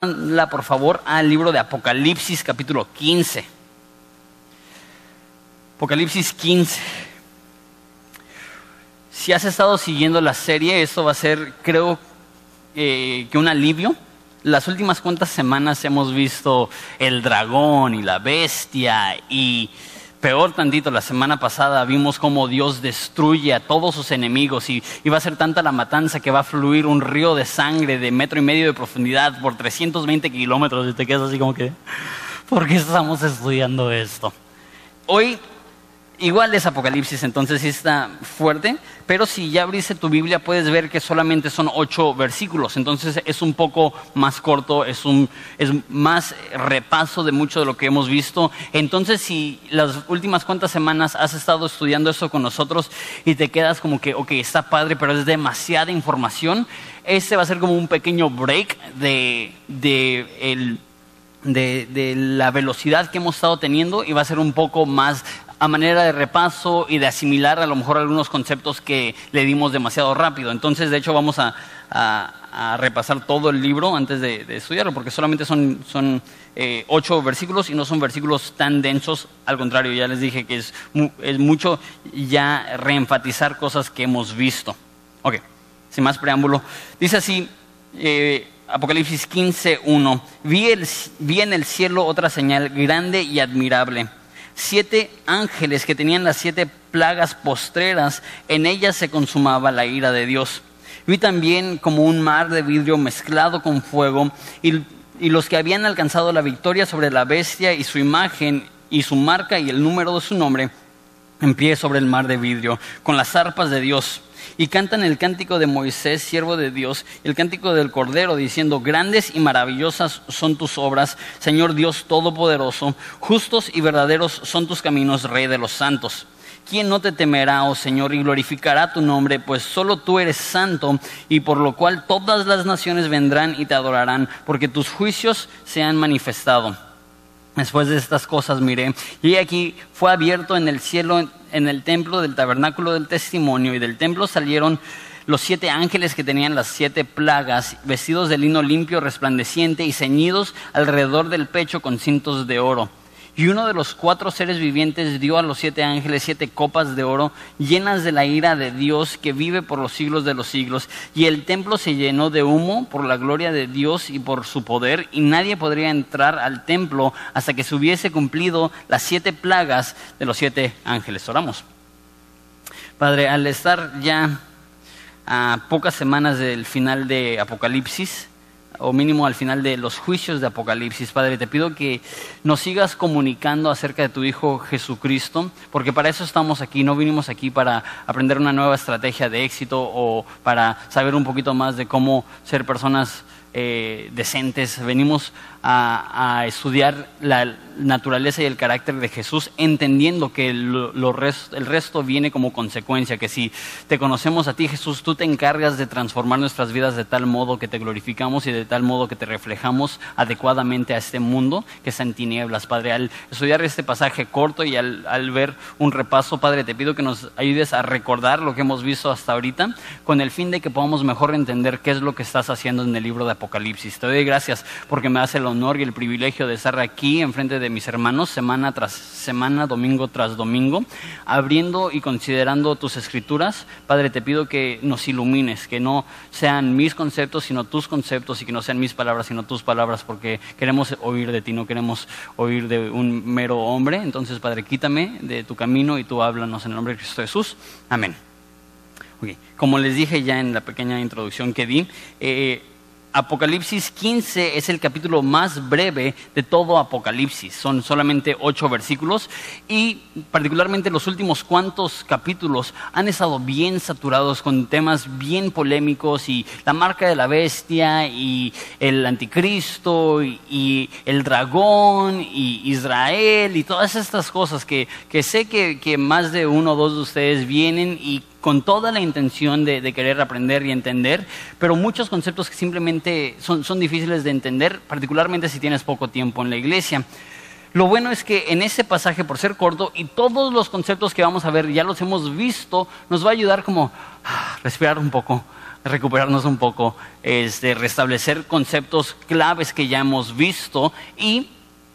la por favor al libro de Apocalipsis capítulo 15. Apocalipsis 15. Si has estado siguiendo la serie, esto va a ser, creo, eh, que un alivio. Las últimas cuantas semanas hemos visto el dragón y la bestia y Peor tantito, la semana pasada vimos cómo Dios destruye a todos sus enemigos y, va a ser tanta la matanza que va a fluir un río de sangre de metro y medio de profundidad por 320 kilómetros y te quedas así como que, ¿por qué estamos estudiando esto? Hoy Igual es Apocalipsis, entonces sí está fuerte, pero si ya abriste tu Biblia puedes ver que solamente son ocho versículos, entonces es un poco más corto, es, un, es más repaso de mucho de lo que hemos visto. Entonces si las últimas cuantas semanas has estado estudiando eso con nosotros y te quedas como que, ok, está padre, pero es demasiada información, este va a ser como un pequeño break de, de de, la velocidad que hemos estado teniendo y va a ser un poco más a manera de repaso y de asimilar a lo mejor algunos conceptos que le dimos demasiado rápido. Entonces, de hecho, vamos a, repasar todo el libro antes de, estudiarlo, porque solamente son, son eh, ocho versículos y no son versículos tan densos. Al contrario, ya les dije que es, es mucho ya reenfatizar cosas que hemos visto. Ok, sin más preámbulo. Dice así. Eh, Apocalipsis 15, 1. Vi, vi en el cielo otra señal grande y admirable siete ángeles que tenían las siete plagas postreras, en ellas se consumaba la ira de Dios. Vi también como un mar de vidrio mezclado con fuego y, y los que habían alcanzado la victoria sobre la bestia y su imagen y su marca y el número de su nombre en pie sobre el mar de vidrio, con las arpas de Dios y cantan el cántico de Moisés, siervo de Dios, el cántico del Cordero, diciendo, grandes y maravillosas son tus obras, Señor Dios Todopoderoso, justos y verdaderos son tus caminos, Rey de los santos. ¿Quién no te temerá, oh Señor, y glorificará tu nombre? Pues solo tú eres santo, y por lo cual todas las naciones vendrán y te adorarán, porque tus juicios se han manifestado. Después de estas cosas miré, y aquí fue abierto en el cielo, en el templo del tabernáculo del testimonio, y del templo salieron los siete ángeles que tenían las siete plagas, vestidos de lino limpio, resplandeciente, y ceñidos alrededor del pecho con cintos de oro. Y uno de los cuatro seres vivientes dio a los siete ángeles siete copas de oro llenas de la ira de Dios que vive por los siglos de los siglos. Y el templo se llenó de humo por la gloria de Dios y por su poder. Y nadie podría entrar al templo hasta que se hubiese cumplido las siete plagas de los siete ángeles. Oramos. Padre, al estar ya a pocas semanas del final de Apocalipsis, o mínimo al final de los juicios de Apocalipsis. Padre, te pido que nos sigas comunicando acerca de tu Hijo Jesucristo, porque para eso estamos aquí, no vinimos aquí para aprender una nueva estrategia de éxito o para saber un poquito más de cómo ser personas eh, decentes, venimos a, estudiar la naturaleza y el carácter de Jesús, entendiendo que el resto viene como consecuencia, que si te conocemos a ti Jesús, tú te encargas de transformar nuestras vidas de tal modo que te glorificamos y de tal modo que te reflejamos adecuadamente a este mundo que está en tinieblas. Padre, al estudiar este pasaje corto y al, al ver un repaso, Padre, te pido que nos ayudes a recordar lo que hemos visto hasta ahorita, con el fin de que podamos mejor entender qué es lo que estás haciendo en el libro de Apocalipsis. Te doy gracias porque me hace el honor y el privilegio de estar aquí enfrente de mis hermanos semana tras semana, domingo tras domingo, abriendo y considerando tus escrituras. Padre, te pido que nos ilumines, que no sean mis conceptos, sino tus conceptos, y que no sean mis palabras, sino tus palabras, porque queremos oír de ti, no queremos oír de un mero hombre. Entonces, Padre, quítame de tu camino y tú háblanos en el nombre de Cristo Jesús. Amén. Como les dije ya en la pequeña introducción que di, eh, Apocalipsis 15 es el capítulo más breve de todo Apocalipsis. Son solamente ocho versículos y particularmente los últimos cuantos capítulos han estado bien saturados con temas bien polémicos y la marca de la bestia y el anticristo y, el dragón y Israel y todas estas cosas que, sé que, que más de uno o dos de ustedes vienen y con toda la intención de, querer aprender y entender, pero muchos conceptos que simplemente son, son difíciles de entender, particularmente si tienes poco tiempo en la iglesia. Lo bueno es que en ese pasaje, por ser corto, y todos los conceptos que vamos a ver ya los hemos visto, nos va a ayudar como a respirar un poco, recuperarnos un poco, este, restablecer conceptos claves que ya hemos visto y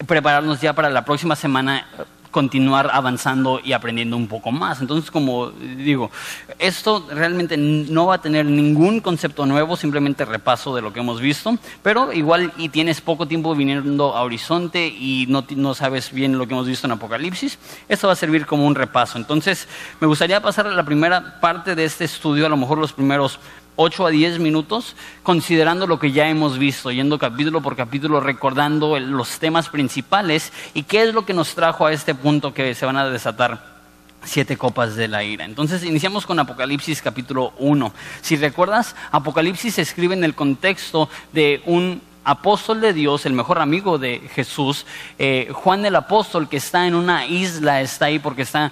prepararnos ya para la próxima semana continuar avanzando y aprendiendo un poco más. Entonces, como digo, esto realmente no va a tener ningún concepto nuevo, simplemente repaso de lo que hemos visto, pero igual y tienes poco tiempo viniendo a Horizonte y no, no sabes bien lo que hemos visto en Apocalipsis, esto va a servir como un repaso. Entonces, me gustaría pasar a la primera parte de este estudio, a lo mejor los primeros 8 a 10 minutos considerando lo que ya hemos visto, yendo capítulo por capítulo, recordando los temas principales y qué es lo que nos trajo a este punto que se van a desatar siete copas de la ira. Entonces iniciamos con Apocalipsis capítulo 1. Si recuerdas, Apocalipsis se escribe en el contexto de un apóstol de Dios, el mejor amigo de Jesús, eh, Juan el apóstol que está en una isla, está ahí porque está,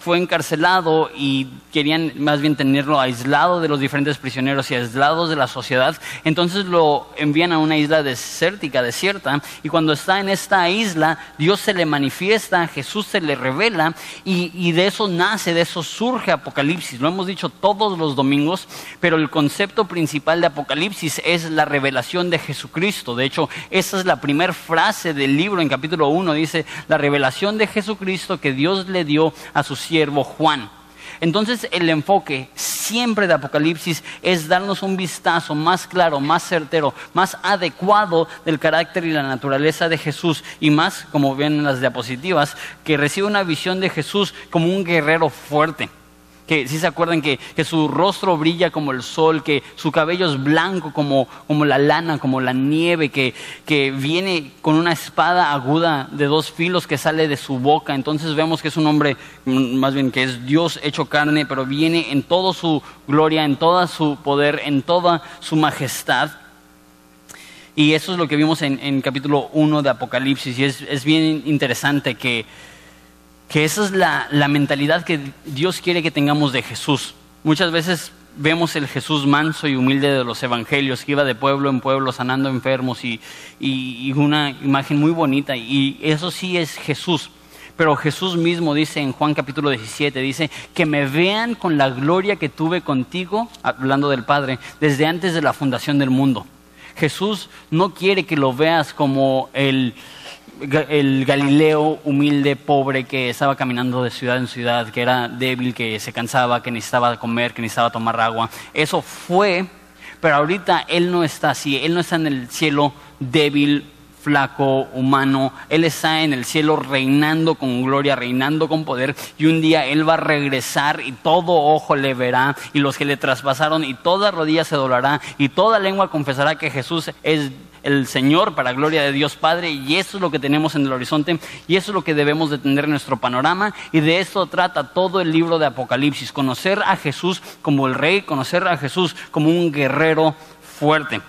fue encarcelado y querían más bien tenerlo aislado de los diferentes prisioneros y aislados de la sociedad. Entonces lo envían a una isla desértica, desierta, y cuando está en esta isla, Dios se le manifiesta, Jesús se le revela, y, y de eso nace, de eso surge Apocalipsis. Lo hemos dicho todos los domingos, pero el concepto principal de Apocalipsis es la revelación de Jesucristo de hecho, esa es la primera frase del libro en capítulo 1. Dice, la revelación de Jesucristo que Dios le dio a su siervo Juan. Entonces el enfoque siempre de Apocalipsis es darnos un vistazo más claro, más certero, más adecuado del carácter y la naturaleza de Jesús y más, como ven en las diapositivas, que recibe una visión de Jesús como un guerrero fuerte que si se acuerdan que, su rostro brilla como el sol, que su cabello es blanco como, como la lana, como la nieve, que, que, viene con una espada aguda de dos filos que sale de su boca. Entonces vemos que es un hombre, mm, más bien que es Dios hecho carne, pero viene en toda su gloria, en todo su poder, en toda su majestad. Y eso es lo que vimos en, en capítulo 1 de Apocalipsis. Y es, es bien interesante que que esa es la, mentalidad que Dios quiere que tengamos de Jesús. Muchas veces vemos el Jesús manso y humilde de los evangelios, que iba de pueblo en pueblo sanando enfermos y, y, una imagen muy bonita. Y eso sí es Jesús. Pero Jesús mismo dice en Juan capítulo 17, dice, que me vean con la gloria que tuve contigo, hablando del Padre, desde antes de la fundación del mundo. Jesús no quiere que lo veas como el el Galileo humilde, pobre, que estaba caminando de ciudad en ciudad, que era débil, que se cansaba, que necesitaba comer, que necesitaba tomar agua. Eso fue, pero ahorita Él no está así, Él no está en el cielo débil, flaco, humano. Él está en el cielo reinando con gloria, reinando con poder. Y un día Él va a regresar y todo ojo le verá. Y los que le traspasaron y toda rodilla se doblará y toda lengua confesará que Jesús es el Señor para gloria de Dios Padre. Y eso es lo que tenemos en el horizonte. Y eso es lo que debemos de tener en nuestro panorama. Y de esto trata todo el libro de Apocalipsis, conocer a Jesús como el rey, conocer a Jesús como un guerrero fuerte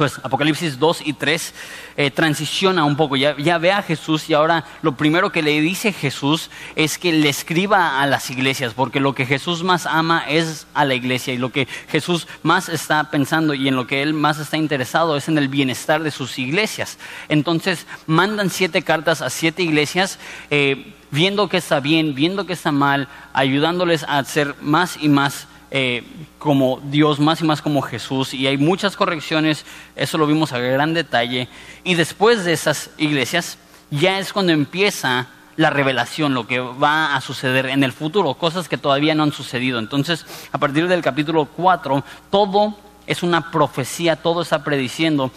pues Apocalipsis 2 y 3 eh, transiciona un poco, ya, ve a Jesús y ahora lo primero que le dice Jesús es que le escriba a las iglesias, porque lo que Jesús más ama es a la iglesia y lo que Jesús más está pensando y en lo que él más está interesado es en el bienestar de sus iglesias. Entonces mandan siete cartas a siete iglesias. Eh, viendo que está bien, viendo que está mal, ayudándoles a ser más y más eh, como Dios, más y más como Jesús, y hay muchas correcciones, eso lo vimos a gran detalle, y después de esas iglesias ya es cuando empieza la revelación, lo que va a suceder en el futuro, cosas que todavía no han sucedido. Entonces, a partir del capítulo 4, todo es una profecía, todo está prediciendo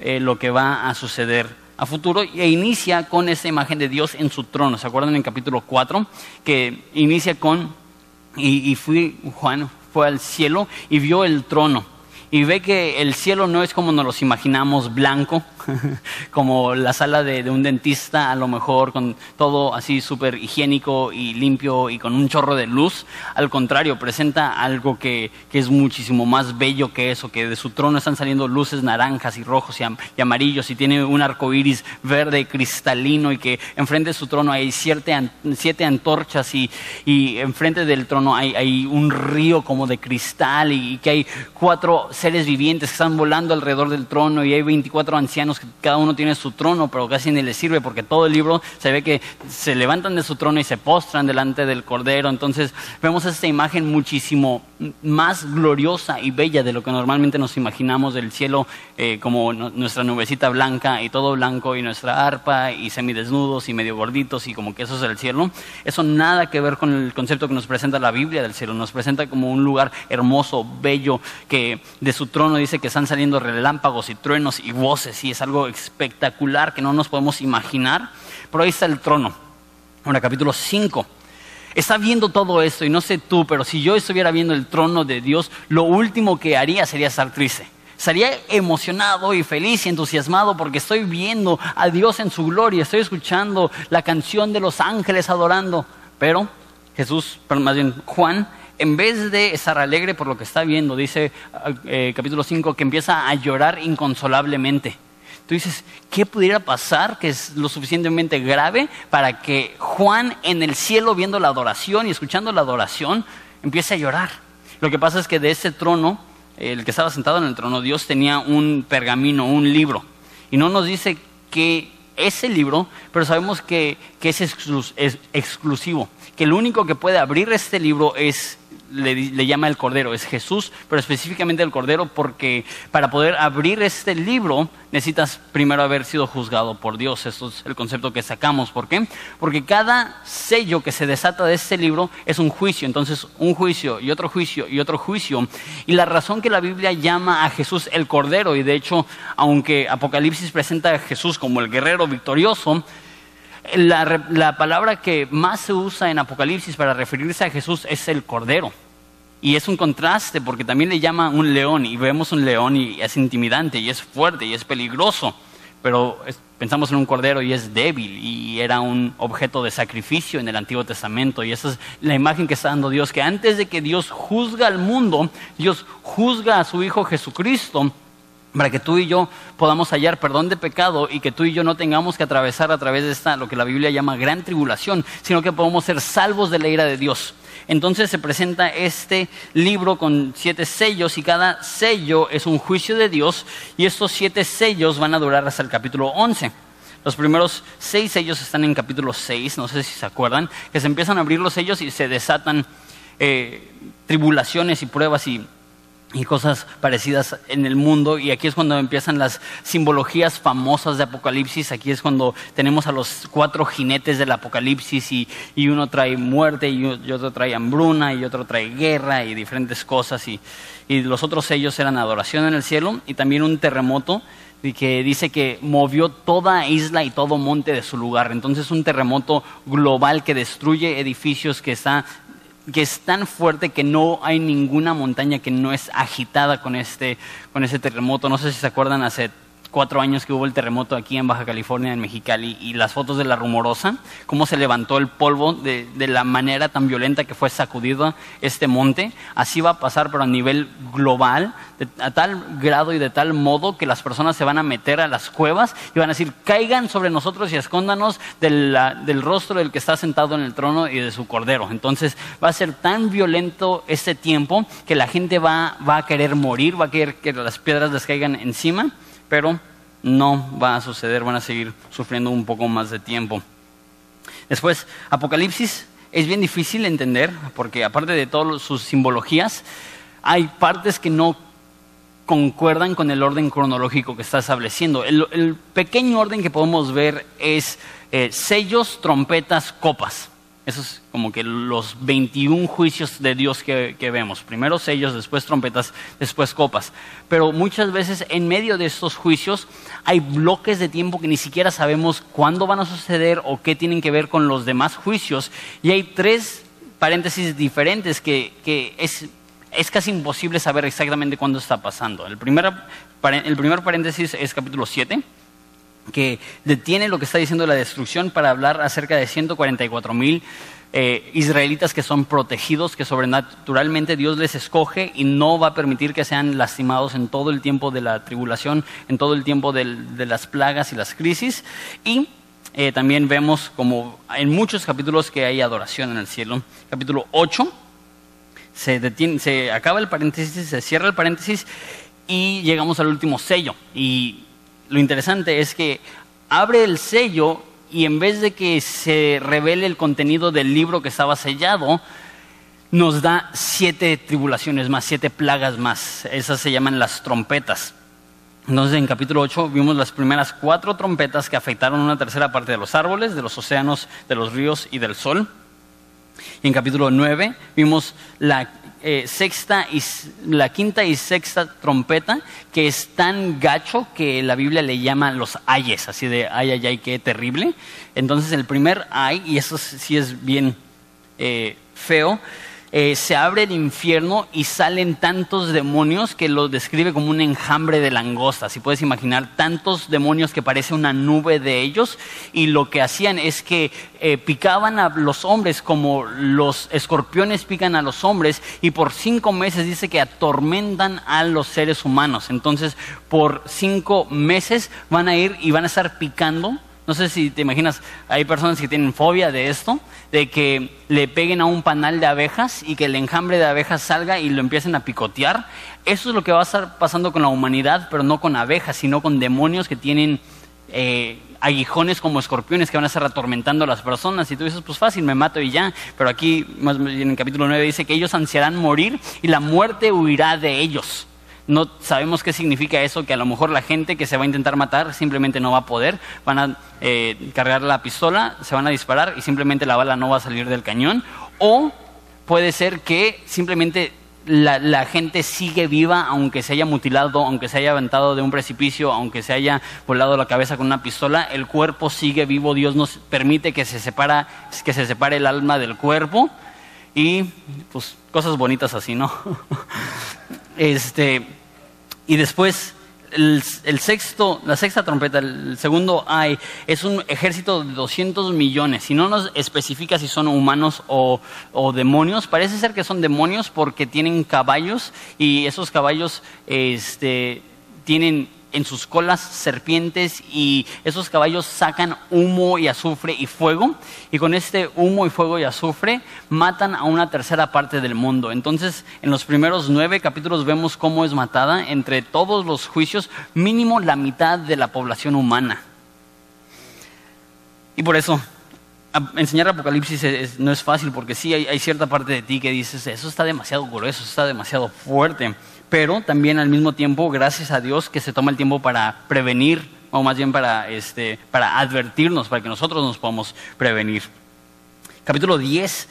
eh, lo que va a suceder a futuro e inicia con esa imagen de Dios en su trono. ¿Se acuerdan en capítulo 4? Que inicia con, y fui, Juan, al cielo y vio el trono. Y ve que el cielo no es como nos los imaginamos, blanco, como la sala de, un dentista, a lo mejor con todo así súper higiénico y limpio y con un chorro de luz. Al contrario, presenta algo que, es muchísimo más bello que eso, que de su trono están saliendo luces naranjas y rojos y, amarillos y tiene un arco iris verde cristalino y que enfrente de su trono hay siete, siete antorchas y, y, enfrente del trono hay, hay un río como de cristal y, que hay cuatro seres vivientes que están volando alrededor del trono y hay 24 ancianos cada uno tiene su trono, pero casi ni le sirve porque todo el libro se ve que se levantan de su trono y se postran delante del Cordero. Entonces vemos esta imagen muchísimo más gloriosa y bella de lo que normalmente nos imaginamos del cielo, eh, como nuestra nubecita blanca y todo blanco y nuestra arpa y semidesnudos y medio gorditos y como que eso es el cielo. Eso nada que ver con el concepto que nos presenta la Biblia del cielo. Nos presenta como un lugar hermoso, bello, que de su trono dice que están saliendo relámpagos y truenos y voces y es algo espectacular que no nos podemos imaginar. Pero ahí está el trono. Ahora, capítulo 5 está viendo todo esto y no sé tú, pero si yo estuviera viendo el trono de Dios, lo último que haría sería estar triste. Estaría emocionado y feliz y entusiasmado porque estoy viendo a Dios en su gloria, estoy escuchando la canción de los ángeles adorando. Pero Jesús, más bien Juan, en vez de estar alegre por lo que está viendo, dice eh, capítulo 5, que empieza a llorar inconsolablemente. Tú dices, ¿qué pudiera pasar que es lo suficientemente grave para que Juan en el cielo viendo la adoración y escuchando la adoración empiece a llorar? Lo que pasa es que de ese trono, el que estaba sentado en el trono, Dios tenía un pergamino, un libro. Y no nos dice que ese libro, pero sabemos que, es exclusivo, que el único que puede abrir este libro es le, llama el Cordero, es Jesús, pero específicamente el Cordero porque para poder abrir este libro necesitas primero haber sido juzgado por Dios. Esto es el concepto que sacamos. ¿Por qué? Porque cada sello que se desata de este libro es un juicio. Entonces, un juicio y otro juicio y otro juicio. Y la razón que la Biblia llama a Jesús el Cordero, y de hecho, aunque Apocalipsis presenta a Jesús como el guerrero victorioso, la, palabra que más se usa en Apocalipsis para referirse a Jesús es el cordero. Y es un contraste porque también le llama un león y vemos un león y es intimidante y es fuerte y es peligroso. Pero pensamos en un cordero y es débil y era un objeto de sacrificio en el Antiguo Testamento. Y esa es la imagen que está dando Dios, que antes de que Dios juzga al mundo, Dios juzga a su Hijo Jesucristo para que tú y yo podamos hallar perdón de pecado y que tú y yo no tengamos que atravesar a través de esta, lo que la Biblia llama gran tribulación, sino que podamos ser salvos de la ira de Dios. Entonces se presenta este libro con siete sellos y cada sello es un juicio de Dios y estos siete sellos van a durar hasta el capítulo 11. Los primeros seis sellos están en capítulo 6, no sé si se acuerdan, que se empiezan a abrir los sellos y se desatan eh, tribulaciones y pruebas y y cosas parecidas en el mundo. Y aquí es cuando empiezan las simbologías famosas de Apocalipsis. Aquí es cuando tenemos a los cuatro jinetes del Apocalipsis y, uno trae muerte y, otro trae hambruna y otro trae guerra y diferentes cosas. Y, y los otros sellos eran adoración en el cielo y también un terremoto y que dice que movió toda isla y todo monte de su lugar. Entonces un terremoto global que destruye edificios, que está que es tan fuerte que no hay ninguna montaña que no es agitada con este, con ese terremoto. No sé si se acuerdan hace cuatro años que hubo el terremoto aquí en Baja California, en Mexicali, y las fotos de la rumorosa, cómo se levantó el polvo de, la manera tan violenta que fue sacudido este monte. Así va a pasar, pero a nivel global, a tal grado y de tal modo que las personas se van a meter a las cuevas y van a decir, caigan sobre nosotros y escóndanos del rostro del que está sentado en el trono y de su cordero. Entonces va a ser tan violento este tiempo que la gente va, va a querer morir, va a querer que las piedras les caigan encima pero no va a suceder, van a seguir sufriendo un poco más de tiempo. Después, Apocalipsis es bien difícil de entender porque aparte de todas sus simbologías, hay partes que no concuerdan con el orden cronológico que está estableciendo. El, pequeño orden que podemos ver es eh, sellos, trompetas, copas. Esos es como que los 21 juicios de Dios que, vemos. Primero sellos, después trompetas, después copas. Pero muchas veces en medio de estos juicios hay bloques de tiempo que ni siquiera sabemos cuándo van a suceder o qué tienen que ver con los demás juicios. Y hay tres paréntesis diferentes que, es, es casi imposible saber exactamente cuándo está pasando. El primer, el primer paréntesis es capítulo 7 que detiene lo que está diciendo la destrucción para hablar acerca de 144 mil eh, israelitas que son protegidos, que sobrenaturalmente Dios les escoge y no va a permitir que sean lastimados en todo el tiempo de la tribulación, en todo el tiempo de las plagas y las crisis. Y eh, también vemos como en muchos capítulos que hay adoración en el cielo. Capítulo 8, se, detiene, se acaba el paréntesis, se cierra el paréntesis y llegamos al último sello. Y lo interesante es que abre el sello y en vez de que se revele el contenido del libro que estaba sellado, nos da siete tribulaciones más, siete plagas más. Esas se llaman las trompetas. Entonces en capítulo 8 vimos las primeras cuatro trompetas que afectaron una tercera parte de los árboles, de los océanos, de los ríos y del sol. Y en capítulo 9 vimos la eh, sexta y la quinta y sexta trompeta que es tan gacho que la Biblia le llama los ayes, así de ay ay ay qué terrible. Entonces el primer ay y eso sí es bien eh, feo eh, se abre el infierno y salen tantos demonios que lo describe como un enjambre de langostas. Si puedes imaginar, tantos demonios que parece una nube de ellos y lo que hacían es que eh, picaban a los hombres como los escorpiones pican a los hombres y por cinco meses dice que atormentan a los seres humanos. Entonces, por cinco meses van a ir y van a estar picando no sé si te imaginas, hay personas que tienen fobia de esto, de que le peguen a un panal de abejas y que el enjambre de abejas salga y lo empiecen a picotear. Eso es lo que va a estar pasando con la humanidad, pero no con abejas, sino con demonios que tienen eh, aguijones como escorpiones que van a estar atormentando a las personas. Y tú dices, pues fácil, me mato y ya. Pero aquí, en el capítulo 9, dice que ellos ansiarán morir y la muerte huirá de ellos no sabemos qué significa eso, que a lo mejor la gente que se va a intentar matar simplemente no va a poder, van a eh, cargar la pistola, se van a disparar y simplemente la bala no va a salir del cañón, o puede ser que simplemente la, gente sigue viva aunque se haya mutilado, aunque se haya aventado de un precipicio, aunque se haya volado la cabeza con una pistola, el cuerpo sigue vivo, Dios nos permite que se, separa, que se separe el alma del cuerpo y pues cosas bonitas así, ¿no? este, y después el, sexto, la sexta trompeta, el segundo ay, es un ejército de 200 millones. Si no nos especifica si son humanos o, o, demonios, parece ser que son demonios porque tienen caballos y esos caballos este, tienen en sus colas serpientes y esos caballos sacan humo y azufre y fuego y con este humo y fuego y azufre matan a una tercera parte del mundo. Entonces en los primeros nueve capítulos vemos cómo es matada entre todos los juicios mínimo la mitad de la población humana. Y por eso enseñar Apocalipsis no es fácil porque sí hay, hay cierta parte de ti que dices eso está demasiado grueso, está demasiado fuerte pero también al mismo tiempo, gracias a Dios que se toma el tiempo para prevenir, o más bien para, este, para advertirnos, para que nosotros nos podamos prevenir. Capítulo 10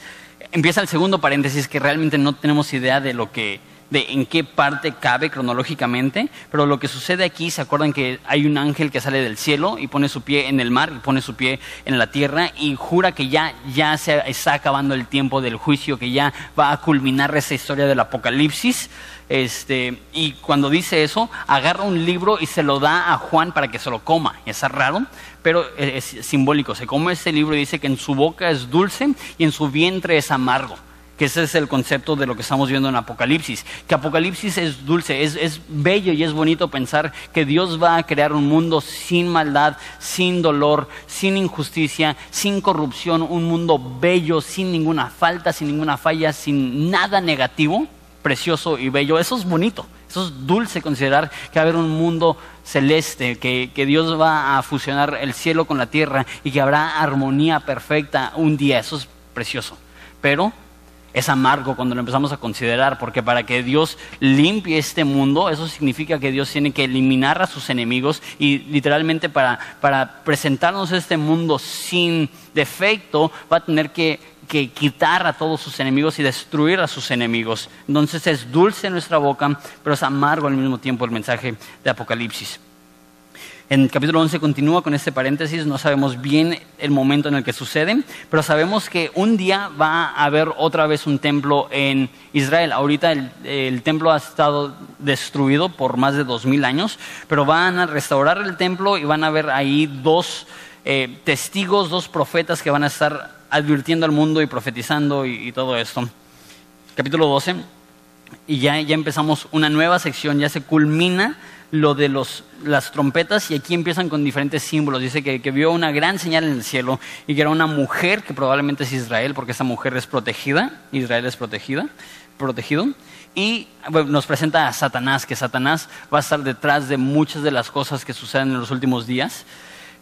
empieza el segundo paréntesis que realmente no tenemos idea de lo que de en qué parte cabe cronológicamente, pero lo que sucede aquí, se acuerdan que hay un ángel que sale del cielo y pone su pie en el mar y pone su pie en la tierra y jura que ya, ya se está acabando el tiempo del juicio, que ya va a culminar esa historia del apocalipsis. Este, y cuando dice eso, agarra un libro y se lo da a Juan para que se lo coma. Es raro, pero es simbólico. Se come ese libro y dice que en su boca es dulce y en su vientre es amargo. Que ese es el concepto de lo que estamos viendo en Apocalipsis. Que Apocalipsis es dulce, es, es bello y es bonito pensar que Dios va a crear un mundo sin maldad, sin dolor, sin injusticia, sin corrupción, un mundo bello, sin ninguna falta, sin ninguna falla, sin nada negativo precioso y bello. Eso es bonito, eso es dulce considerar que va a haber un mundo celeste, que, que, Dios va a fusionar el cielo con la tierra y que habrá armonía perfecta un día. Eso es precioso. Pero es amargo cuando lo empezamos a considerar, porque para que Dios limpie este mundo, eso significa que Dios tiene que eliminar a sus enemigos y literalmente para, para presentarnos este mundo sin defecto va a tener que que quitar a todos sus enemigos y destruir a sus enemigos. Entonces es dulce en nuestra boca, pero es amargo al mismo tiempo el mensaje de Apocalipsis. En el capítulo 11 continúa con este paréntesis, no sabemos bien el momento en el que sucede, pero sabemos que un día va a haber otra vez un templo en Israel. Ahorita el, templo ha estado destruido por más de dos mil años, pero van a restaurar el templo y van a haber ahí dos eh, testigos, dos profetas que van a estar advirtiendo al mundo y profetizando y, todo esto. Capítulo 12, y ya, ya empezamos una nueva sección, ya se culmina lo de los, las trompetas y aquí empiezan con diferentes símbolos. Dice que, que, vio una gran señal en el cielo y que era una mujer, que probablemente es Israel, porque esa mujer es protegida, Israel es protegida, protegido. Y nos presenta a Satanás, que Satanás va a estar detrás de muchas de las cosas que suceden en los últimos días.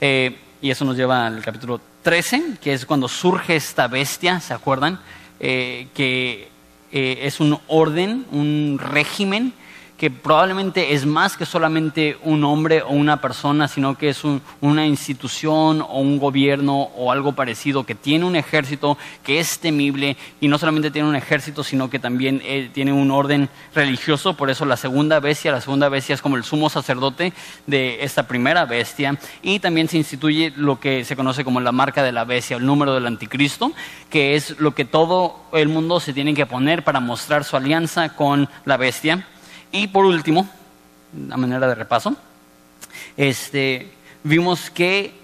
Eh, y eso nos lleva al capítulo 13, que es cuando surge esta bestia, ¿se acuerdan? Eh, que eh, es un orden, un régimen que probablemente es más que solamente un hombre o una persona, sino que es una institución o un gobierno o algo parecido que tiene un ejército que es temible y no solamente tiene un ejército, sino que también eh, tiene un orden religioso. Por eso la segunda bestia, la segunda bestia es como el sumo sacerdote de esta primera bestia y también se instituye lo que se conoce como la marca de la bestia, el número del anticristo, que es lo que todo el mundo se tiene que poner para mostrar su alianza con la bestia. Y por último, a manera de repaso, este, vimos que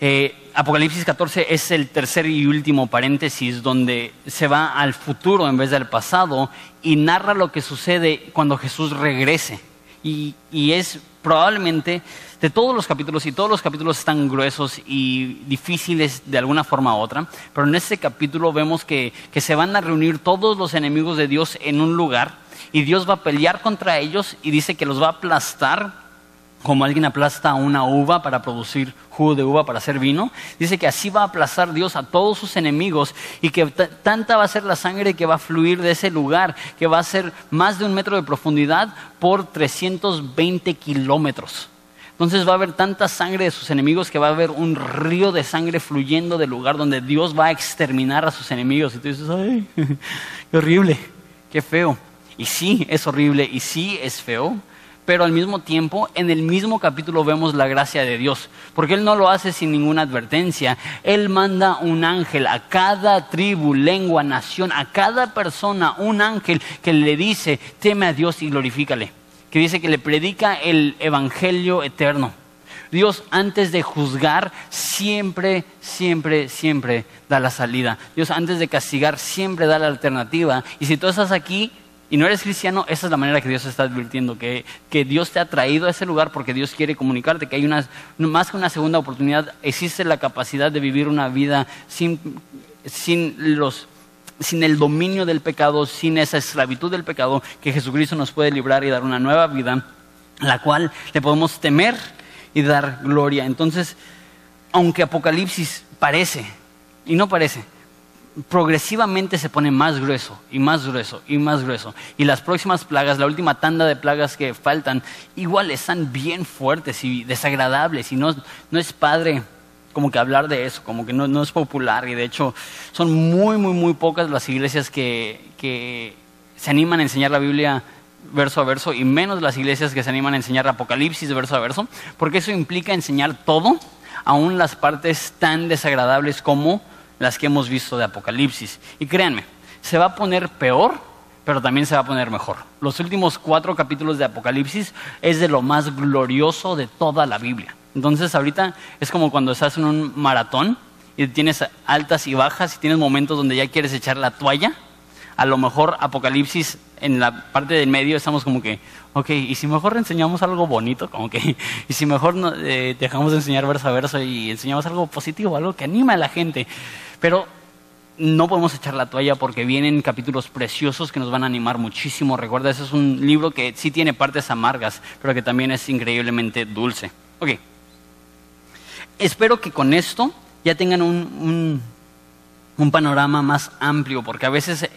eh, Apocalipsis 14 es el tercer y último paréntesis donde se va al futuro en vez del pasado y narra lo que sucede cuando Jesús regrese. Y, es probablemente de todos los capítulos, y todos los capítulos están gruesos y difíciles de alguna forma u otra, pero en este capítulo vemos que se van a reunir todos los enemigos de Dios en un lugar y Dios va a pelear contra ellos y dice que los va a aplastar como alguien aplasta una uva para producir jugo de uva para hacer vino. Dice que así va a aplastar Dios a todos sus enemigos y que tanta va a ser la sangre que va a fluir de ese lugar, que va a ser más de un metro de profundidad por 320 kilómetros. Entonces va a haber tanta sangre de sus enemigos que va a haber un río de sangre fluyendo del lugar donde Dios va a exterminar a sus enemigos. Y tú dices, ay, qué horrible, qué feo. Y sí, es horrible y sí es feo, pero al mismo tiempo en el mismo capítulo vemos la gracia de Dios, porque Él no lo hace sin ninguna advertencia. Él manda un ángel a cada tribu, lengua, nación, a cada persona, un ángel que le dice, teme a Dios y glorifícale, que dice que le predica el Evangelio eterno. Dios antes de juzgar siempre, siempre, siempre da la salida. Dios antes de castigar siempre da la alternativa. Y si tú estás aquí y no eres cristiano, esa es la manera que Dios está advirtiendo, que, Dios te ha traído a ese lugar porque Dios quiere comunicarte, que hay una, más que una segunda oportunidad, existe la capacidad de vivir una vida sin, sin, los, sin el dominio del pecado, sin esa esclavitud del pecado, que Jesucristo nos puede librar y dar una nueva vida, la cual le podemos temer y dar gloria. Entonces, aunque Apocalipsis parece, y no parece, progresivamente se pone más grueso y más grueso y más grueso. Y las próximas plagas, la última tanda de plagas que faltan, igual están bien fuertes y desagradables y no, no es padre como que hablar de eso, como que no, es popular y de hecho son muy, muy, muy pocas las iglesias que, que se animan a enseñar la Biblia verso a verso y menos las iglesias que se animan a enseñar Apocalipsis verso a verso, porque eso implica enseñar todo, aún las partes tan desagradables como las que hemos visto de Apocalipsis. Y créanme, se va a poner peor, pero también se va a poner mejor. Los últimos cuatro capítulos de Apocalipsis es de lo más glorioso de toda la Biblia. Entonces ahorita es como cuando estás en un maratón y tienes altas y bajas y tienes momentos donde ya quieres echar la toalla. A lo mejor Apocalipsis en la parte del medio estamos como que, ok, y si mejor enseñamos algo bonito, como que, y si mejor eh, dejamos de enseñar verso a verso y enseñamos algo positivo, algo que anima a la gente. Pero no podemos echar la toalla porque vienen capítulos preciosos que nos van a animar muchísimo. Recuerda, ese es un libro que sí tiene partes amargas, pero que también es increíblemente dulce. Ok. Espero que con esto ya tengan un, panorama más amplio, porque a veces eh,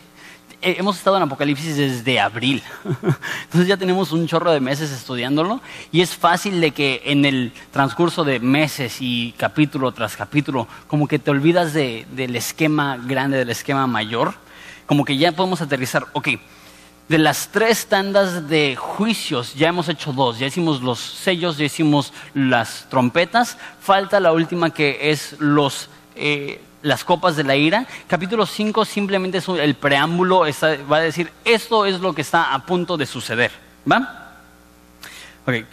hemos estado en Apocalipsis desde abril. Entonces ya tenemos un chorro de meses estudiándolo y es fácil de que en el transcurso de meses y capítulo tras capítulo, como que te olvidas del esquema grande, del esquema mayor, como que ya podemos aterrizar, ok, de las tres tandas de juicios, ya hemos hecho dos, ya hicimos los sellos, ya hicimos las trompetas, falta la última que es los... Eh, las copas de la ira. Capítulo 5 simplemente es el preámbulo, va a decir, esto es lo que está a punto de suceder. ¿Va?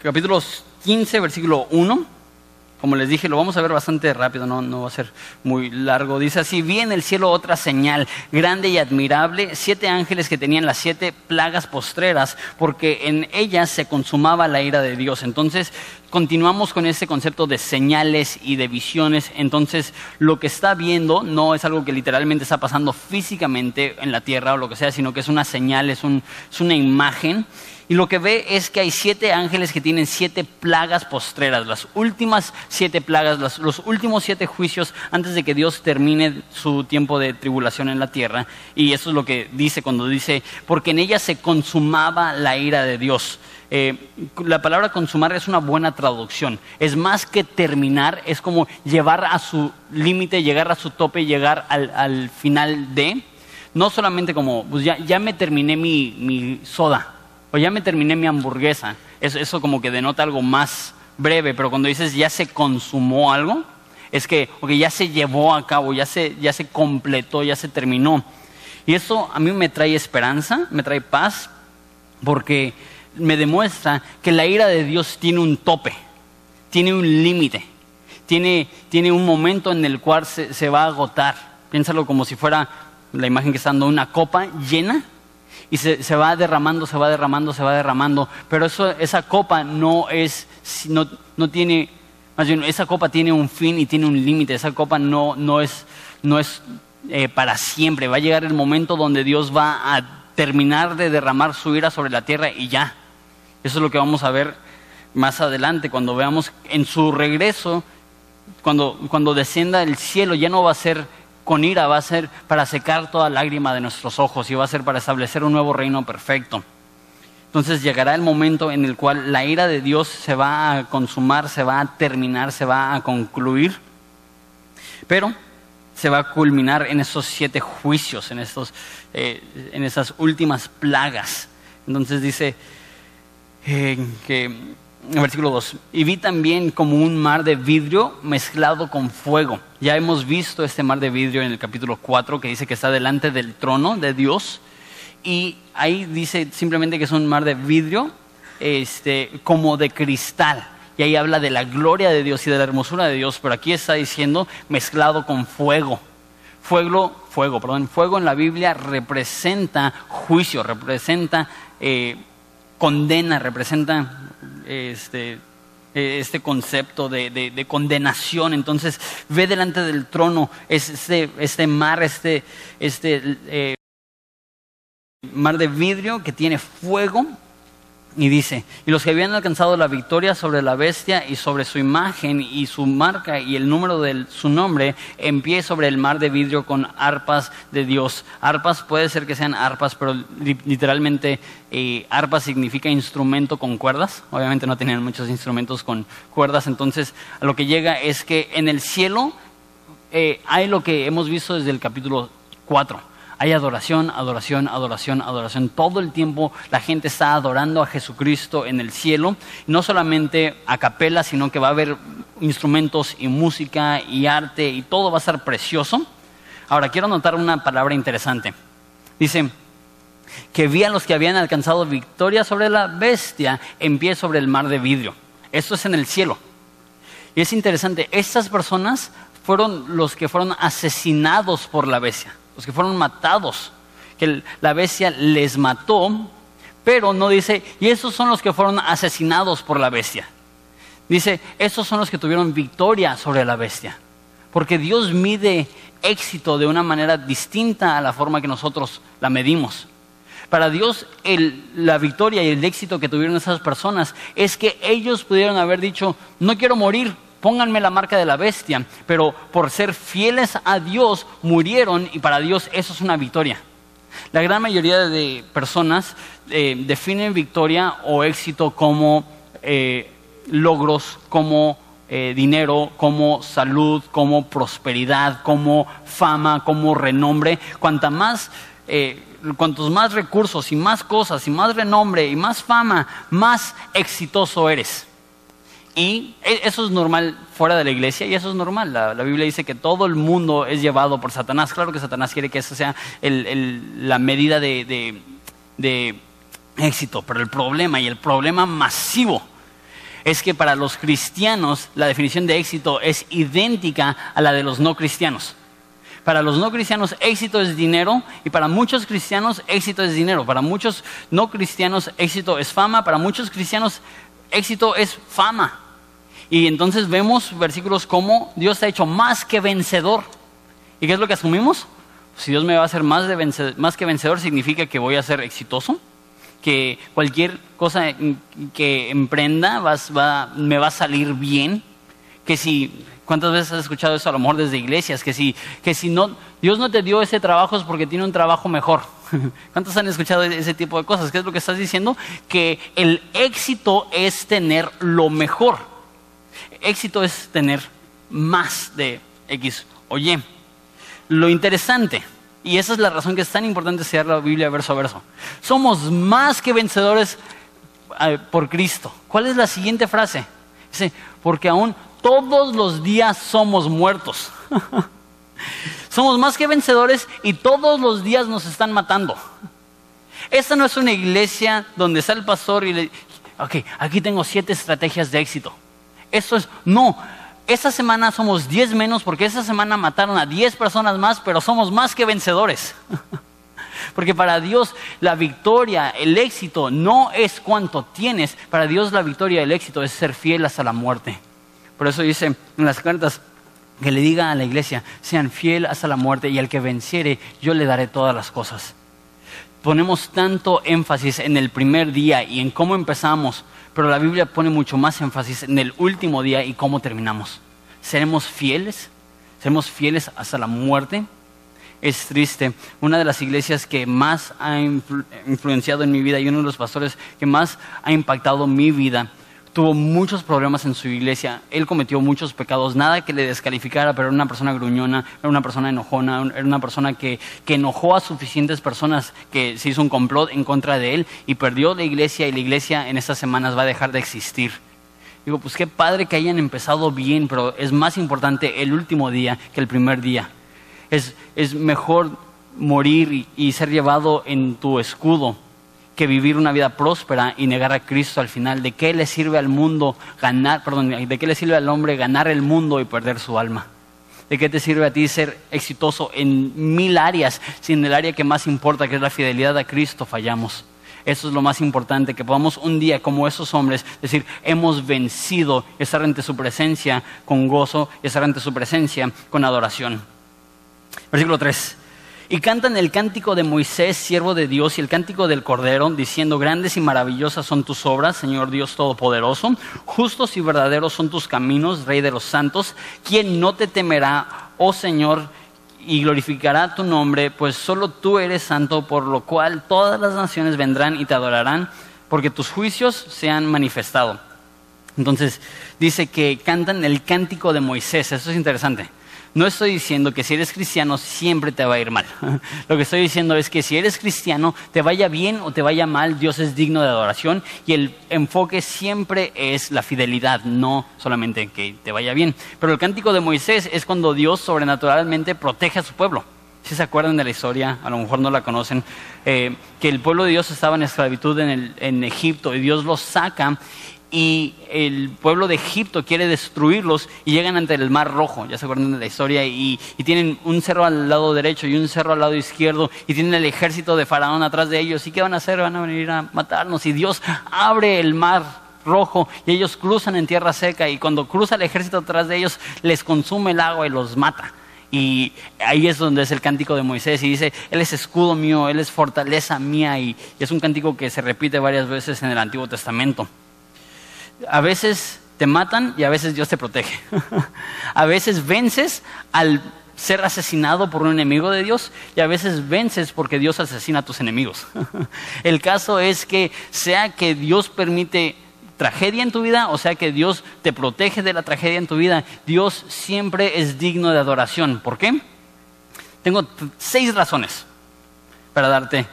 Capítulo 15, versículo 1. Como les dije, lo vamos a ver bastante rápido, no, no va a ser muy largo. Dice así, vi en el cielo otra señal, grande y admirable, siete ángeles que tenían las siete plagas postreras, porque en ellas se consumaba la ira de Dios. Entonces, continuamos con ese concepto de señales y de visiones, entonces lo que está viendo no es algo que literalmente está pasando físicamente en la tierra o lo que sea, sino que es una señal, es, es una imagen. Y lo que ve es que hay siete ángeles que tienen siete plagas postreras, las últimas siete plagas, los últimos siete juicios antes de que Dios termine su tiempo de tribulación en la tierra. Y eso es lo que dice cuando dice, porque en ella se consumaba la ira de Dios. Eh, la palabra consumar es una buena traducción. Es más que terminar, es como llevar a su límite, llegar a su tope, llegar al, final de. No solamente como, pues ya, ya me terminé mi, mi soda o ya me terminé mi hamburguesa. Eso, como que denota algo más breve, pero cuando dices ya se consumó algo, es que ya se llevó a cabo, ya se, ya se completó, ya se terminó. Y eso a mí me trae esperanza, me trae paz, porque me demuestra que la ira de Dios tiene un tope, tiene un límite, tiene, tiene, un momento en el cual se, se, va a agotar. Piénsalo como si fuera la imagen que está dando una copa llena y se, va derramando, se va derramando, se va derramando, pero eso, esa copa no es, no, no tiene, más bien, esa copa tiene un fin y tiene un límite, esa copa no, no es, no es eh, para siempre, va a llegar el momento donde Dios va a terminar de derramar su ira sobre la tierra y ya. Eso es lo que vamos a ver más adelante, cuando veamos en su regreso, cuando, cuando descienda el cielo, ya no va a ser con ira va a ser para secar toda lágrima de nuestros ojos y va a ser para establecer un nuevo reino perfecto. Entonces llegará el momento en el cual la ira de Dios se va a consumar, se va a terminar, se va a concluir, pero se va a culminar en esos siete juicios, en, estos, eh, en esas últimas plagas. Entonces dice eh, que versículo 2, y vi también como un mar de vidrio mezclado con fuego. Ya hemos visto este mar de vidrio en el capítulo 4 que dice que está delante del trono de Dios. Y ahí dice simplemente que es un mar de vidrio este, como de cristal. Y ahí habla de la gloria de Dios y de la hermosura de Dios, pero aquí está diciendo mezclado con fuego. Fuego, fuego, perdón, fuego en la Biblia representa juicio, representa eh, condena, representa este, este concepto de, condenación. Entonces ve delante del trono este, este mar, este, este eh, mar de vidrio que tiene fuego y dice, y los que habían alcanzado la victoria sobre la bestia y sobre su imagen y su marca y el número de su nombre, en pie sobre el mar de vidrio con arpas de Dios. Arpas puede ser que sean arpas, pero literalmente eh, arpa significa instrumento con cuerdas. Obviamente no tenían muchos instrumentos con cuerdas, entonces a lo que llega es que en el cielo eh, hay lo que hemos visto desde el capítulo 4 hay adoración, adoración, adoración, adoración. Todo el tiempo la gente está adorando a Jesucristo en el cielo. No solamente a capela, sino que va a haber instrumentos y música y arte y todo va a ser precioso. Ahora, quiero notar una palabra interesante. Dice que vi a los que habían alcanzado victoria sobre la bestia en pie sobre el mar de vidrio. Esto es en el cielo. Y es interesante, estas personas fueron los que fueron asesinados por la bestia los que fueron matados, que la bestia les mató, pero no dice, y esos son los que fueron asesinados por la bestia. Dice, esos son los que tuvieron victoria sobre la bestia. Porque Dios mide éxito de una manera distinta a la forma que nosotros la medimos. Para Dios la victoria y el éxito que tuvieron esas personas es que ellos pudieron haber dicho, no quiero morir, pónganme la marca de la bestia, pero por ser fieles a Dios murieron y para Dios eso es una victoria. La gran mayoría de personas eh, definen victoria o éxito como eh, logros, como eh, dinero, como salud, como prosperidad, como fama, como renombre. Cuanta más, cuantos más recursos y más cosas y más renombre y más fama, más exitoso eres. Y e, eso es normal fuera de la iglesia y eso es normal. La, Biblia dice que todo el mundo es llevado por Satanás. Claro que Satanás quiere que eso sea la medida de, de éxito, pero el problema y el problema masivo es que para los cristianos la definición de éxito es idéntica a la de los no cristianos. Para los no cristianos éxito es dinero y para muchos cristianos éxito es dinero. Para muchos no cristianos éxito es fama, para muchos cristianos éxito es fama. Y entonces vemos versículos como Dios ha hecho más que vencedor. ¿Y qué es lo que asumimos? Si Dios me va a hacer más, de más que vencedor, significa que voy a ser exitoso, que cualquier cosa que emprenda me va a salir bien, que si, ¿cuántas veces has escuchado eso a lo mejor desde iglesias? Que si, que si no, Dios no te dio ese trabajo es porque tiene un trabajo mejor. ¿Cuántos han escuchado ese tipo de cosas? ¿Qué es lo que estás diciendo? Que el éxito es tener lo mejor. Éxito es tener más de X o Y. Lo interesante, y esa es la razón que es tan importante estudiar la Biblia verso a verso, somos más que vencedores eh, por Cristo. ¿Cuál es la siguiente frase? Dice, porque aún todos los días somos muertos. Somos más que vencedores y todos los días nos están matando. Esta no es una iglesia donde está el pastor y le, ok, aquí tengo siete estrategias de éxito. Eso es, no, esta semana somos diez menos porque esta semana mataron a diez personas más, pero somos más que vencedores. Porque para Dios la victoria, el éxito no es cuánto tienes, para Dios la victoria, el éxito es ser fiel hasta la muerte. Por eso dice en las cartas, que le diga a la iglesia, sean fiel hasta la muerte y al que venciere, yo le daré todas las cosas. Ponemos tanto énfasis en el primer día y en cómo empezamos, pero la Biblia pone mucho más énfasis en el último día y cómo terminamos. ¿Seremos fieles? ¿Seremos fieles hasta la muerte? Es triste. Una de las iglesias que más ha influenciado en mi vida y uno de los pastores que más ha impactado mi vida tuvo muchos problemas en su iglesia, él cometió muchos pecados, nada que le descalificara, pero era una persona gruñona, era una persona enojona, era una persona que, que enojó a suficientes personas que se hizo un complot en contra de él y perdió la iglesia y la iglesia en estas semanas va a dejar de existir. Digo, pues qué padre que hayan empezado bien, pero es más importante el último día que el primer día. Es, es mejor morir y ser llevado en tu escudo que vivir una vida próspera y negar a Cristo al final. ¿De qué le sirve al mundo ganar, perdón, de qué le sirve al hombre ganar el mundo y perder su alma? ¿De qué te sirve a ti ser exitoso en mil áreas si en el área que más importa, que es la fidelidad a Cristo, fallamos? Eso es lo más importante, que podamos un día como esos hombres decir, hemos vencido, estar ante su presencia con gozo estar ante su presencia con adoración. Versículo 3. Y cantan el cántico de Moisés, siervo de Dios, y el cántico del Cordero, diciendo, grandes y maravillosas son tus obras, Señor Dios Todopoderoso, justos y verdaderos son tus caminos, Rey de los santos, quien no te temerá, oh Señor, y glorificará tu nombre, pues solo tú eres santo, por lo cual todas las naciones vendrán y te adorarán, porque tus juicios se han manifestado. Entonces dice que cantan el cántico de Moisés, eso es interesante. No estoy diciendo que si eres cristiano siempre te va a ir mal. Lo que estoy diciendo es que si eres cristiano, te vaya bien o te vaya mal, Dios es digno de adoración y el enfoque siempre es la fidelidad, no solamente que te vaya bien. Pero el cántico de Moisés es cuando Dios sobrenaturalmente protege a su pueblo. Si se acuerdan de la historia, a lo mejor no la conocen, eh, que el pueblo de Dios estaba en esclavitud en, en Egipto y Dios los saca y el pueblo de Egipto quiere destruirlos y llegan ante el mar rojo, ya se acuerdan de la historia, y, tienen un cerro al lado derecho y un cerro al lado izquierdo y tienen el ejército de Faraón atrás de ellos. ¿Y qué van a hacer? Van a venir a matarnos y Dios abre el mar rojo y ellos cruzan en tierra seca y cuando cruza el ejército atrás de ellos les consume el agua y los mata. Y ahí es donde es el cántico de Moisés y dice, Él es escudo mío, Él es fortaleza mía y es un cántico que se repite varias veces en el Antiguo Testamento a veces te matan y a veces Dios te protege. a veces vences al ser asesinado por un enemigo de Dios y a veces vences porque Dios asesina a tus enemigos. El caso es que sea que Dios permite tragedia en tu vida o sea que Dios te protege de la tragedia en tu vida, Dios siempre es digno de adoración. ¿Por qué? Tengo seis razones para darte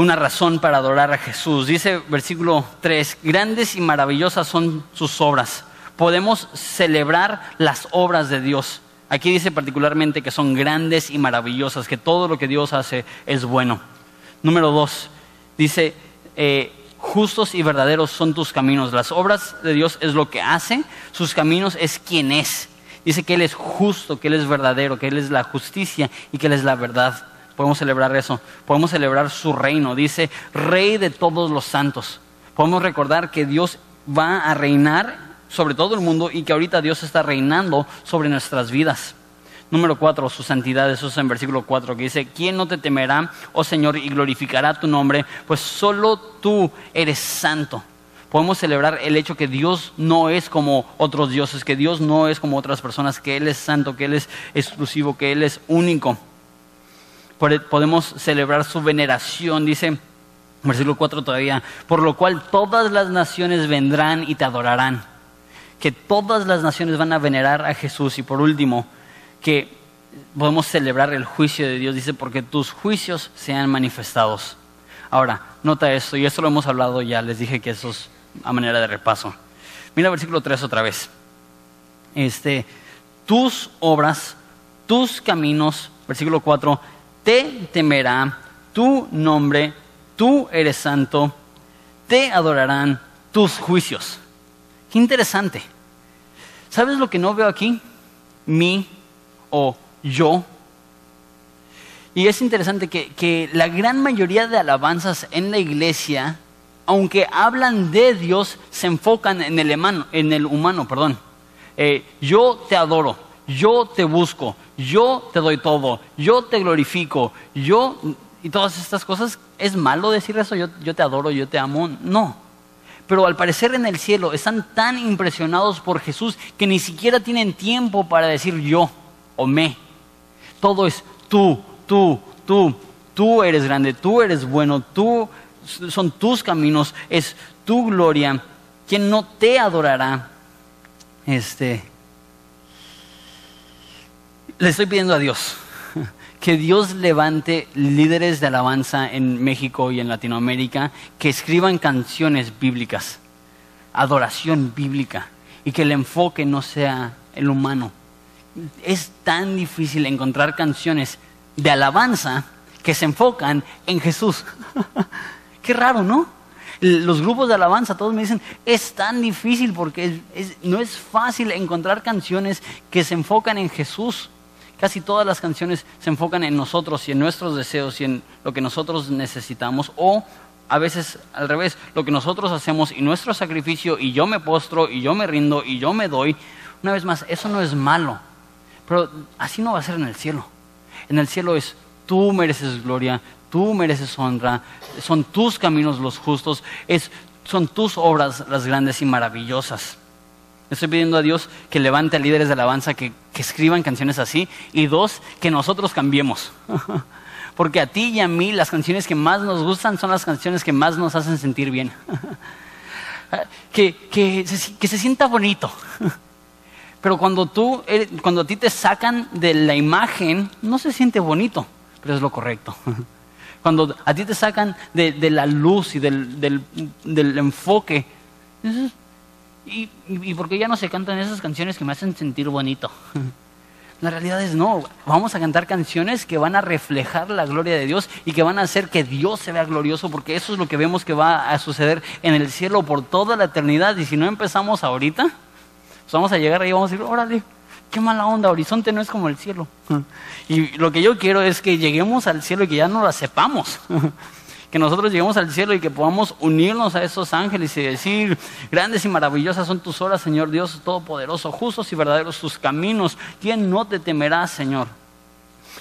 una razón para adorar a Jesús. Dice versículo 3, grandes y maravillosas son sus obras. Podemos celebrar las obras de Dios. Aquí dice particularmente que son grandes y maravillosas, que todo lo que Dios hace es bueno. Número dos, dice, eh, justos y verdaderos son tus caminos. Las obras de Dios es lo que hace, sus caminos es quien es. Dice que Él es justo, que Él es verdadero, que Él es la justicia y que Él es la verdad. Podemos celebrar eso. Podemos celebrar su reino. Dice, Rey de todos los santos. Podemos recordar que Dios va a reinar sobre todo el mundo y que ahorita Dios está reinando sobre nuestras vidas. Número cuatro, su santidad, eso es en versículo cuatro, que dice, ¿quién no te temerá, oh Señor, y glorificará tu nombre? Pues solo tú eres santo. Podemos celebrar el hecho que Dios no es como otros dioses, que Dios no es como otras personas, que Él es santo, que Él es exclusivo, que Él es único. Podemos celebrar su veneración, dice versículo 4 todavía, por lo cual todas las naciones vendrán y te adorarán. Que todas las naciones van a venerar a Jesús. Y por último, que podemos celebrar el juicio de Dios, dice, porque tus juicios sean manifestados. Ahora, nota esto, y esto lo hemos hablado ya, les dije que eso es a manera de repaso. Mira versículo 3 otra vez. Este, tus obras, tus caminos, versículo 4, te temerá, tu nombre tú eres santo, te adorarán tus juicios. Qué interesante. ¿Sabes lo que no veo aquí? Mi o yo. Y es interesante que, la gran mayoría de alabanzas en la iglesia, aunque hablan de Dios, se enfocan en el humano. En el humano perdón. Eh, yo te adoro, yo te busco, yo te doy todo, yo te glorifico, yo y todas estas cosas, ¿es malo decir eso? Yo, yo te adoro, yo te amo. No. Pero al parecer en el cielo están tan impresionados por Jesús que ni siquiera tienen tiempo para decir yo o me. Todo es tú, tú, tú, tú eres grande, tú eres bueno, tú son tus caminos, es tu gloria. Quien no te adorará, este, le estoy pidiendo a Dios que Dios levante líderes de alabanza en México y en Latinoamérica que escriban canciones bíblicas, adoración bíblica, y que el enfoque no sea el humano. Es tan difícil encontrar canciones de alabanza que se enfocan en Jesús. Qué raro, ¿no? Los grupos de alabanza, todos me dicen, es tan difícil porque no es fácil encontrar canciones que se enfocan en Jesús. Casi todas las canciones se enfocan en nosotros y en nuestros deseos y en lo que nosotros necesitamos o a veces al revés, lo que nosotros hacemos y nuestro sacrificio y yo me postro y yo me rindo y yo me doy. Una vez más, eso no es malo, pero así no va a ser en el cielo. En el cielo es tú mereces gloria, tú mereces honra, son tus caminos los justos, es, son tus obras las grandes y maravillosas. Estoy pidiendo a Dios que levante a líderes de alabanza que, que escriban canciones así. Y dos, que nosotros cambiemos. Porque a ti y a mí las canciones que más nos gustan son las canciones que más nos hacen sentir bien. que, que, se, sienta bonito. Pero cuando, tú, cuando a ti te sacan de la imagen, no se siente bonito, pero es lo correcto. Cuando a ti te sacan de, de la luz y del, del, del enfoque, ¿Y, ¿Y por qué ya no se cantan esas canciones que me hacen sentir bonito? La realidad es no, vamos a cantar canciones que van a reflejar la gloria de Dios y que van a hacer que Dios se vea glorioso, porque eso es lo que vemos que va a suceder en el cielo por toda la eternidad. Y si no empezamos ahorita, pues vamos a llegar ahí y vamos a decir, órale, qué mala onda, horizonte no es como el cielo. Y lo que yo quiero es que lleguemos al cielo y que ya no la sepamos. que nosotros lleguemos al cielo y que podamos unirnos a esos ángeles y decir, grandes y maravillosas son tus horas, Señor Dios Todopoderoso, justos y verdaderos tus caminos, ¿quién no te temerá, Señor?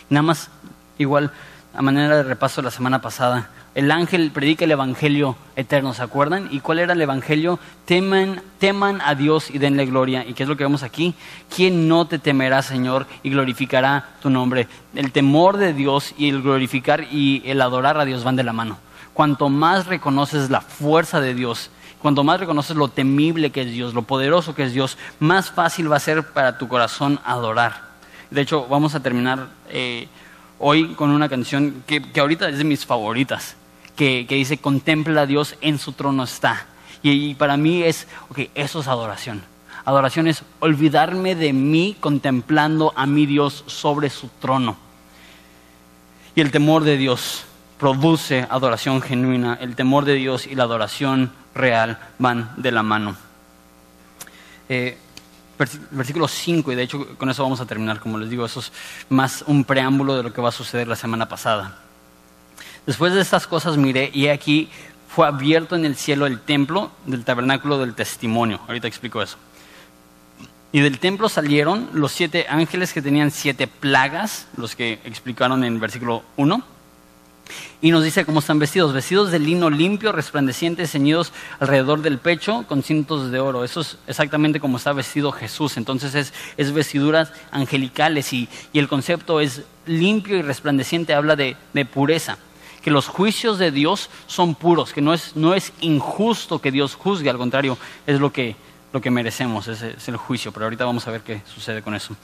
Nada más, igual, a manera de repaso la semana pasada, el ángel predica el evangelio eterno, ¿se acuerdan? ¿Y cuál era el evangelio? Teman, teman a Dios y denle gloria. ¿Y qué es lo que vemos aquí? ¿Quién no te temerá, Señor, y glorificará tu nombre? El temor de Dios y el glorificar y el adorar a Dios van de la mano. Cuanto más reconoces la fuerza de Dios, cuanto más reconoces lo temible que es Dios, lo poderoso que es Dios, más fácil va a ser para tu corazón adorar. De hecho, vamos a terminar eh, hoy con una canción que, que ahorita es de mis favoritas que, dice, contempla a Dios en su trono está. Y, para mí es, ok, eso es adoración. Adoración es olvidarme de mí contemplando a mi Dios sobre su trono. Y el temor de Dios produce adoración genuina. El temor de Dios y la adoración real van de la mano. Eh, versículo 5, y de hecho con eso vamos a terminar, como les digo, eso es más un preámbulo de lo que va a suceder la semana pasada. Después de estas cosas miré y aquí fue abierto en el cielo el templo del tabernáculo del testimonio. Ahorita explico eso. Y del templo salieron los siete ángeles que tenían siete plagas, los que explicaron en versículo 1. Y nos dice cómo están vestidos, vestidos de lino limpio, resplandeciente, ceñidos alrededor del pecho con cintos de oro. Eso es exactamente como está vestido Jesús. Entonces es, es vestiduras angelicales y, el concepto es limpio y resplandeciente, habla de, pureza. Que los juicios de Dios son puros, que no es, no es injusto que Dios juzgue, al contrario, es lo que, lo que merecemos, ese es el juicio, pero ahorita vamos a ver qué sucede con eso.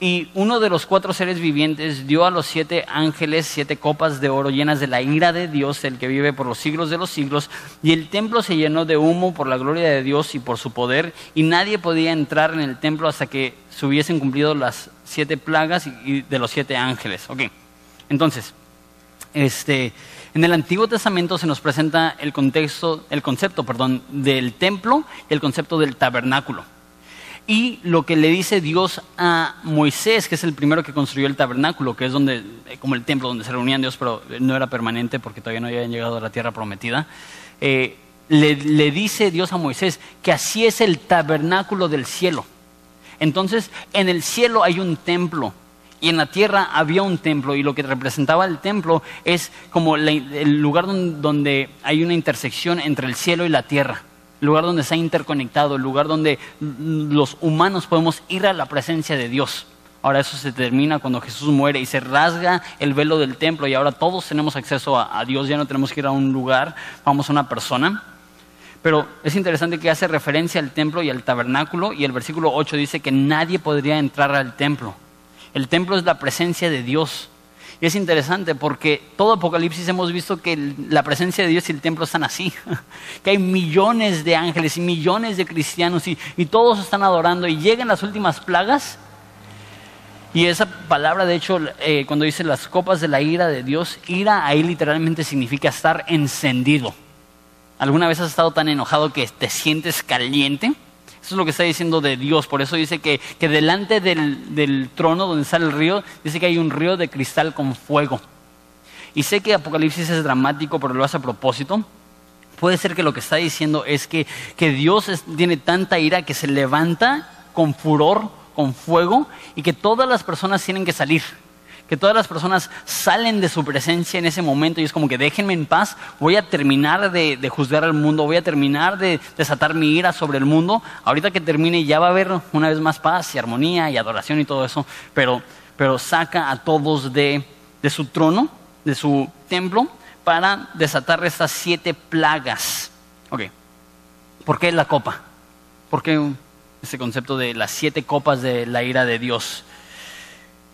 Y uno de los cuatro seres vivientes dio a los siete ángeles siete copas de oro llenas de la ira de Dios, el que vive por los siglos de los siglos, y el templo se llenó de humo por la gloria de Dios y por su poder, y nadie podía entrar en el templo hasta que se hubiesen cumplido las siete plagas y de los siete ángeles. Ok, entonces, este, en el Antiguo Testamento se nos presenta el, contexto, el concepto perdón, del templo y el concepto del tabernáculo. Y lo que le dice Dios a Moisés, que es el primero que construyó el tabernáculo, que es donde, como el templo donde se reunían Dios, pero no era permanente porque todavía no habían llegado a la tierra prometida, eh, le dice Dios a Moisés que así es el tabernáculo del cielo. Entonces, en el cielo hay un templo y en la tierra había un templo y lo que representaba el templo es como el lugar donde hay una intersección entre el cielo y la tierra, el lugar donde se ha interconectado, el lugar donde los humanos podemos ir a la presencia de Dios. Ahora eso se termina cuando Jesús muere y se rasga el velo del templo y ahora todos tenemos acceso a, a Dios, ya no tenemos que ir a un lugar, vamos a una persona. Pero es interesante que hace referencia al templo y al tabernáculo y el versículo 8 dice que nadie podría entrar al templo. El templo es la presencia de Dios. Y es interesante porque todo Apocalipsis hemos visto que la presencia de Dios y el templo están así. Que hay millones de ángeles y millones de cristianos y, y todos están adorando y llegan las últimas plagas. Y esa palabra, de hecho, eh, cuando dice las copas de la ira de Dios, ira ahí literalmente significa estar encendido. ¿Alguna vez has estado tan enojado que te sientes caliente? Eso es lo que está diciendo de Dios. Por eso dice que, que delante del, del, trono donde sale el río, dice que hay un río de cristal con fuego. Y sé que Apocalipsis es dramático, pero lo hace a propósito. Puede ser que lo que está diciendo es que, que Dios tiene tanta ira que se levanta con furor, con fuego, y que todas las personas tienen que salir que todas las personas salen de su presencia en ese momento y es como que déjenme en paz, voy a terminar de, juzgar al mundo, voy a terminar de desatar mi ira sobre el mundo. Ahorita que termine ya va a haber una vez más paz y armonía y adoración y todo eso, pero, pero saca a todos de, de su trono, de su templo, para desatar estas siete plagas. Ok, ¿por qué la copa? ¿Por qué ese concepto de las siete copas de la ira de Dios?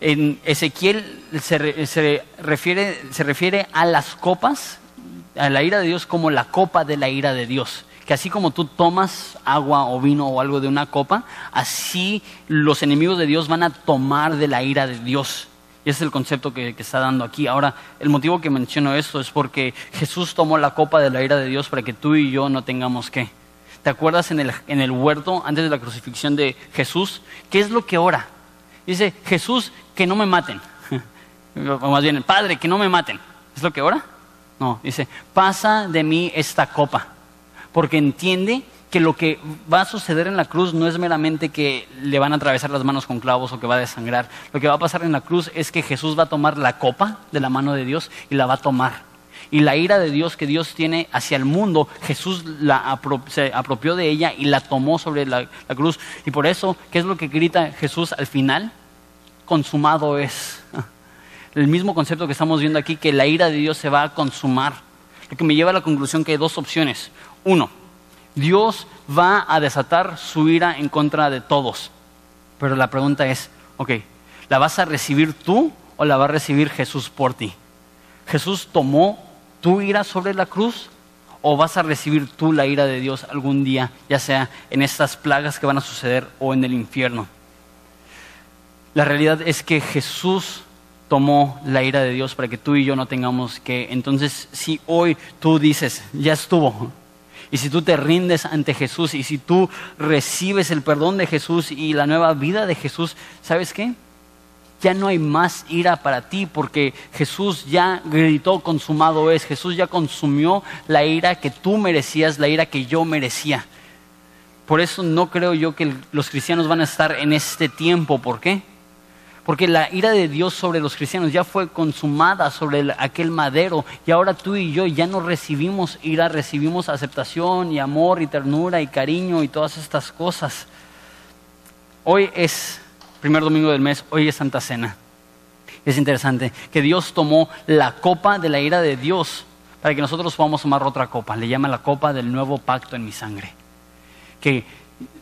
En Ezequiel se, refiere, se refiere a las copas, a la ira de Dios como la copa de la ira de Dios. Que así como tú tomas agua o vino o algo de una copa, así los enemigos de Dios van a tomar de la ira de Dios. Y ese es el concepto que, que, está dando aquí. Ahora, el motivo que menciono esto es porque Jesús tomó la copa de la ira de Dios para que tú y yo no tengamos que. ¿Te acuerdas en el, en el huerto, antes de la crucifixión de Jesús? ¿Qué es lo que ora? Dice, Jesús, que no me maten. O más bien, Padre, que no me maten. ¿Es lo que ora? No, dice, pasa de mí esta copa. Porque entiende que lo que va a suceder en la cruz no es meramente que le van a atravesar las manos con clavos o que va a desangrar. Lo que va a pasar en la cruz es que Jesús va a tomar la copa de la mano de Dios y la va a tomar. Y la ira de Dios que Dios tiene hacia el mundo, Jesús se apropió de ella y la tomó sobre la, la cruz. Y por eso, ¿qué es lo que grita Jesús al final? consumado es. El mismo concepto que estamos viendo aquí, que la ira de Dios se va a consumar. Lo que me lleva a la conclusión que hay dos opciones. Uno, Dios va a desatar su ira en contra de todos. Pero la pregunta es, ok, ¿la vas a recibir tú o la va a recibir Jesús por ti? ¿Jesús tomó tu ira sobre la cruz o vas a recibir tú la ira de Dios algún día, ya sea en estas plagas que van a suceder o en el infierno? La realidad es que Jesús tomó la ira de Dios para que tú y yo no tengamos que. Entonces, si hoy tú dices, ya estuvo, y si tú te rindes ante Jesús, y si tú recibes el perdón de Jesús y la nueva vida de Jesús, ¿sabes qué? Ya no hay más ira para ti porque Jesús ya gritó consumado es, Jesús ya consumió la ira que tú merecías, la ira que yo merecía. Por eso no creo yo que los cristianos van a estar en este tiempo. ¿Por qué? Porque la ira de Dios sobre los cristianos ya fue consumada sobre aquel madero y ahora tú y yo ya no recibimos ira, recibimos aceptación y amor y ternura y cariño y todas estas cosas. Hoy es primer domingo del mes, hoy es Santa Cena. Es interesante que Dios tomó la copa de la ira de Dios para que nosotros podamos tomar otra copa. Le llama la copa del nuevo pacto en mi sangre. Que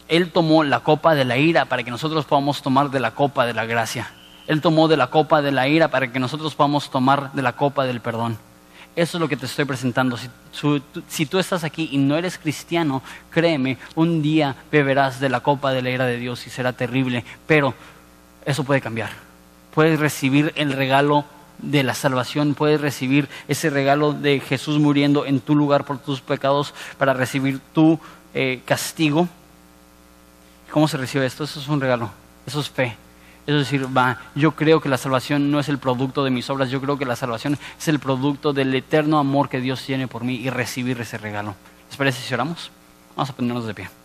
Él tomó la copa de la ira para que nosotros podamos tomar de la copa de la gracia. Él tomó de la copa de la ira para que nosotros podamos tomar de la copa del perdón. Eso es lo que te estoy presentando. Si, si, tú estás aquí y no eres cristiano, créeme, un día beberás de la copa de la ira de Dios y será terrible, pero eso puede cambiar. Puedes recibir el regalo de la salvación, puedes recibir ese regalo de Jesús muriendo en tu lugar por tus pecados para recibir tu eh, castigo. ¿Cómo se recibe esto? Eso es un regalo, eso es fe. Es decir, va, yo creo que la salvación no es el producto de mis obras, yo creo que la salvación es el producto del eterno amor que Dios tiene por mí y recibir ese regalo. ¿Les parece si oramos? Vamos a ponernos de pie.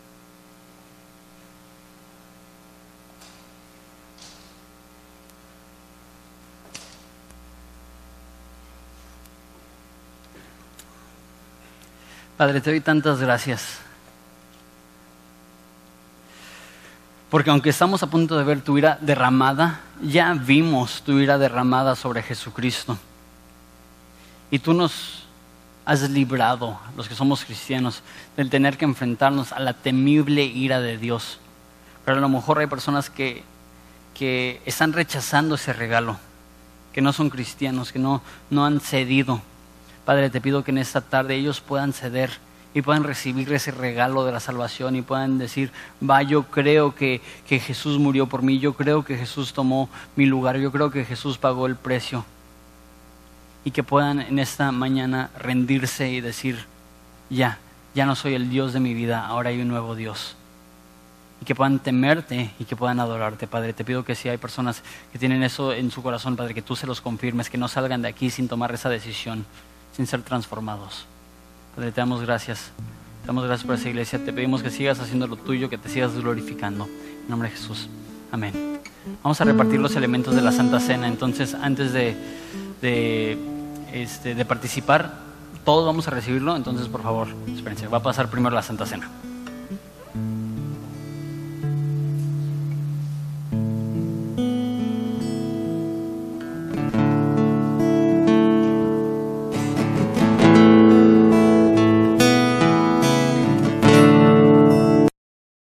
Padre, te doy tantas gracias. Porque aunque estamos a punto de ver tu ira derramada, ya vimos tu ira derramada sobre Jesucristo. Y tú nos has librado, los que somos cristianos, del tener que enfrentarnos a la temible ira de Dios. Pero a lo mejor hay personas que, que están rechazando ese regalo, que no son cristianos, que no, no han cedido Padre, te pido que en esta tarde ellos puedan ceder y puedan recibir ese regalo de la salvación y puedan decir, va, yo creo que, que, Jesús murió por mí, yo creo que Jesús tomó mi lugar, yo creo que Jesús pagó el precio. Y que puedan en esta mañana rendirse y decir, ya, ya no soy el Dios de mi vida, ahora hay un nuevo Dios. Y que puedan temerte y que puedan adorarte, Padre. Te pido que si hay personas que tienen eso en su corazón, Padre, que tú se los confirmes, que no salgan de aquí sin tomar esa decisión sin ser transformados. Padre, te damos gracias. Te damos gracias por esa iglesia. Te pedimos que sigas haciendo lo tuyo, que te sigas glorificando. En nombre de Jesús. Amén. Vamos a repartir los elementos de la Santa Cena. Entonces, antes de, de, este, de participar, todos vamos a recibirlo. Entonces, por favor, espérense. Va a pasar primero la Santa Cena.